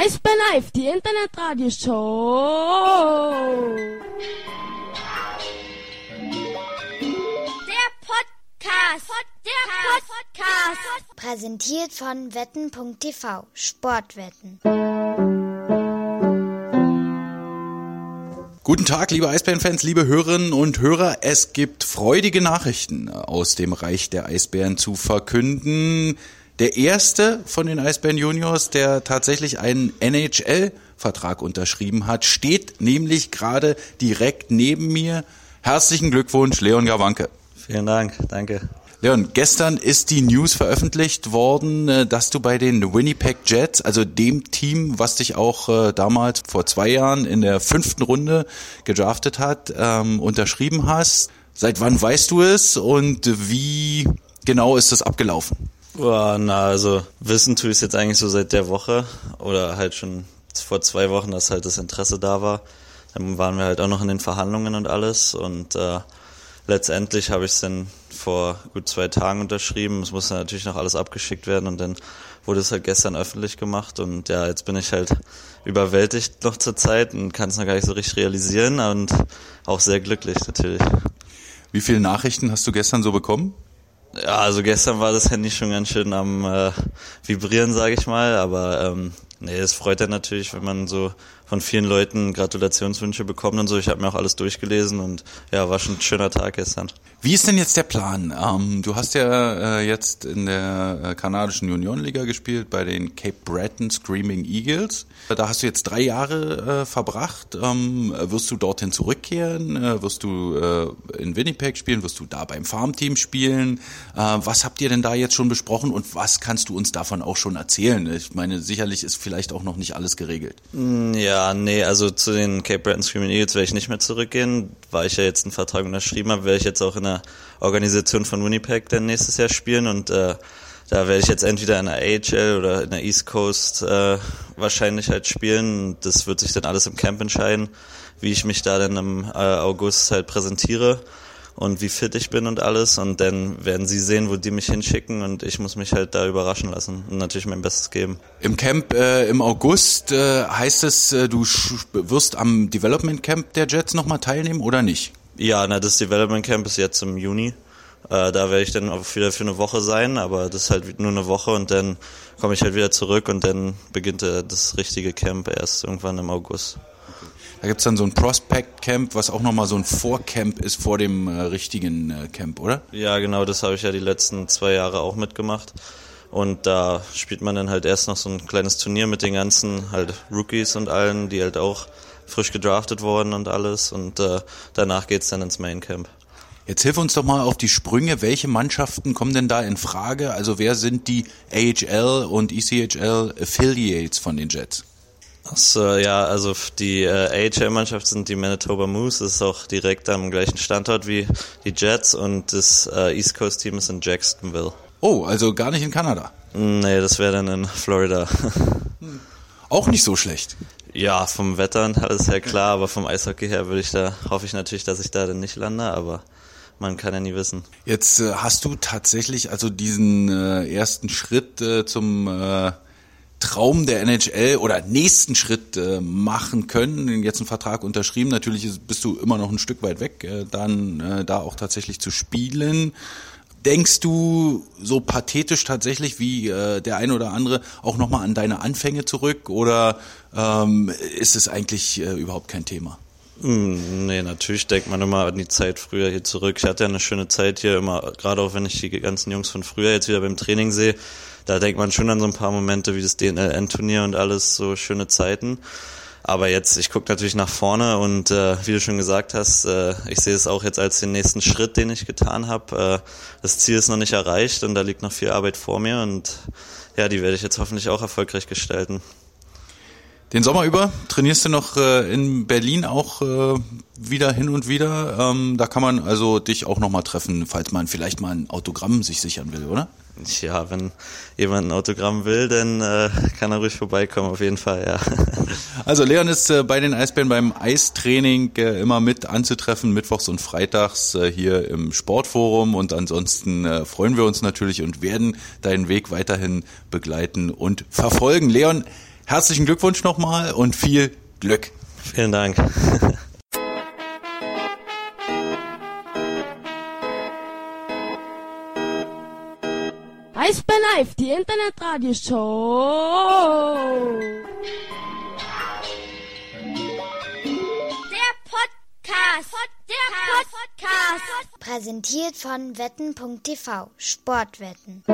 Eisbär Live, die Internetradioshow. Der Podcast. Der Podcast. Präsentiert von wetten.tv. Sportwetten. Guten Tag, liebe Eisbärenfans, liebe Hörerinnen und Hörer. Es gibt freudige Nachrichten aus dem Reich der Eisbären zu verkünden. Der erste von den Eisbären Juniors, der tatsächlich einen NHL-Vertrag unterschrieben hat, steht nämlich gerade direkt neben mir. Herzlichen Glückwunsch, Leon Gawanke. Vielen Dank, danke. Leon, gestern ist die News veröffentlicht worden, äh, dass du bei den Winnipeg Jets, also dem Team, was dich auch äh, damals vor zwei Jahren in der fünften Runde gedraftet hat, ähm, unterschrieben hast. Seit wann weißt du es und wie genau ist das abgelaufen? Oh, na, also wissen tue ich es jetzt eigentlich so seit der Woche oder halt schon vor zwei Wochen, dass halt das Interesse da war. Dann waren wir halt auch noch in den Verhandlungen und alles und äh, letztendlich habe ich es dann vor gut zwei Tagen unterschrieben. Es musste natürlich noch alles abgeschickt werden und dann wurde es halt gestern öffentlich gemacht und ja, jetzt bin ich halt überwältigt noch zur Zeit und kann es noch gar nicht so richtig realisieren und auch sehr glücklich natürlich. Wie viele Nachrichten hast du gestern so bekommen? Ja, also gestern war das Handy schon ganz schön am äh, Vibrieren, sage ich mal, aber ähm, nee, es freut ja natürlich, wenn man so von vielen Leuten Gratulationswünsche bekommt und so. Ich habe mir auch alles durchgelesen und ja, war schon ein schöner Tag gestern. Wie ist denn jetzt der Plan? Ähm, du hast ja äh, jetzt in der äh, kanadischen Juniorenliga gespielt bei den Cape Breton Screaming Eagles. Da hast du jetzt drei Jahre äh, verbracht. Ähm, wirst du dorthin zurückkehren? Äh, wirst du äh, in Winnipeg spielen? Wirst du da beim Farmteam spielen? Äh, was habt ihr denn da jetzt schon besprochen und was kannst du uns davon auch schon erzählen? Ich meine, sicherlich ist vielleicht auch noch nicht alles geregelt. Ja, ja, nee, also zu den Cape Breton Screaming Eagles werde ich nicht mehr zurückgehen, weil ich ja jetzt einen Vertrag unterschrieben habe, werde ich jetzt auch in der Organisation von Winnipeg dann nächstes Jahr spielen und äh, da werde ich jetzt entweder in der AHL oder in der East Coast äh, wahrscheinlich halt spielen. Das wird sich dann alles im Camp entscheiden, wie ich mich da dann im äh, August halt präsentiere und wie fit ich bin und alles. Und dann werden sie sehen, wo die mich hinschicken und ich muss mich halt da überraschen lassen und natürlich mein Bestes geben. Im Camp äh, im August äh, heißt es, äh, du wirst am Development Camp der Jets nochmal teilnehmen oder nicht? Ja, na, das Development Camp ist jetzt im Juni. Äh, da werde ich dann auch wieder für eine Woche sein, aber das ist halt nur eine Woche und dann komme ich halt wieder zurück und dann beginnt äh, das richtige Camp erst irgendwann im August. Da gibt's dann so ein Prospect Camp, was auch nochmal so ein Vorcamp ist vor dem äh, richtigen äh, Camp, oder? Ja, genau, das habe ich ja die letzten zwei Jahre auch mitgemacht. Und da spielt man dann halt erst noch so ein kleines Turnier mit den ganzen halt Rookies und allen, die halt auch frisch gedraftet wurden und alles. Und äh, danach geht's dann ins Main Camp. Jetzt hilf uns doch mal auf die Sprünge. Welche Mannschaften kommen denn da in Frage? Also wer sind die AHL und ECHL Affiliates von den Jets? So, ja, also die äh, AHL-Mannschaft sind die Manitoba Moose, das ist auch direkt am gleichen Standort wie die Jets und das äh, East Coast-Team ist in Jacksonville. Oh, also gar nicht in Kanada? Nee, das wäre dann in Florida. Auch nicht so schlecht. Ja, vom Wetter alles ja klar, aber vom Eishockey her würde ich da, hoffe ich natürlich, dass ich da dann nicht lande, aber man kann ja nie wissen. Jetzt äh, hast du tatsächlich also diesen äh, ersten Schritt äh, zum äh, Traum der NHL oder nächsten Schritt äh, machen können, jetzt einen Vertrag unterschrieben. Natürlich ist, bist du immer noch ein Stück weit weg, äh, dann äh, da auch tatsächlich zu spielen. Denkst du so pathetisch tatsächlich wie äh, der eine oder andere auch nochmal an deine Anfänge zurück oder ähm, ist es eigentlich äh, überhaupt kein Thema? Hm, nee, natürlich denkt man immer an die Zeit früher hier zurück. Ich hatte ja eine schöne Zeit hier immer, gerade auch wenn ich die ganzen Jungs von früher jetzt wieder beim Training sehe, da denkt man schon an so ein paar Momente wie das DNLN-Turnier und alles, so schöne Zeiten. Aber jetzt, ich gucke natürlich nach vorne und äh, wie du schon gesagt hast, äh, ich sehe es auch jetzt als den nächsten Schritt, den ich getan habe. Äh, das Ziel ist noch nicht erreicht und da liegt noch viel Arbeit vor mir und ja, die werde ich jetzt hoffentlich auch erfolgreich gestalten. Den Sommer über trainierst du noch äh, in Berlin auch äh, wieder hin und wieder. Ähm, da kann man also dich auch nochmal treffen, falls man vielleicht mal ein Autogramm sich sichern will, oder? Ja, wenn jemand ein Autogramm will, dann äh, kann er ruhig vorbeikommen, auf jeden Fall, ja. Also Leon ist äh, bei den Eisbären beim Eistraining äh, immer mit anzutreffen, mittwochs und freitags äh, hier im Sportforum und ansonsten äh, freuen wir uns natürlich und werden deinen Weg weiterhin begleiten und verfolgen. Leon, herzlichen Glückwunsch nochmal und viel Glück. Vielen Dank. Eisbär Live, die Internetradioshow. Der Podcast. Der Podcast. Präsentiert von wetten.tv Sportwetten.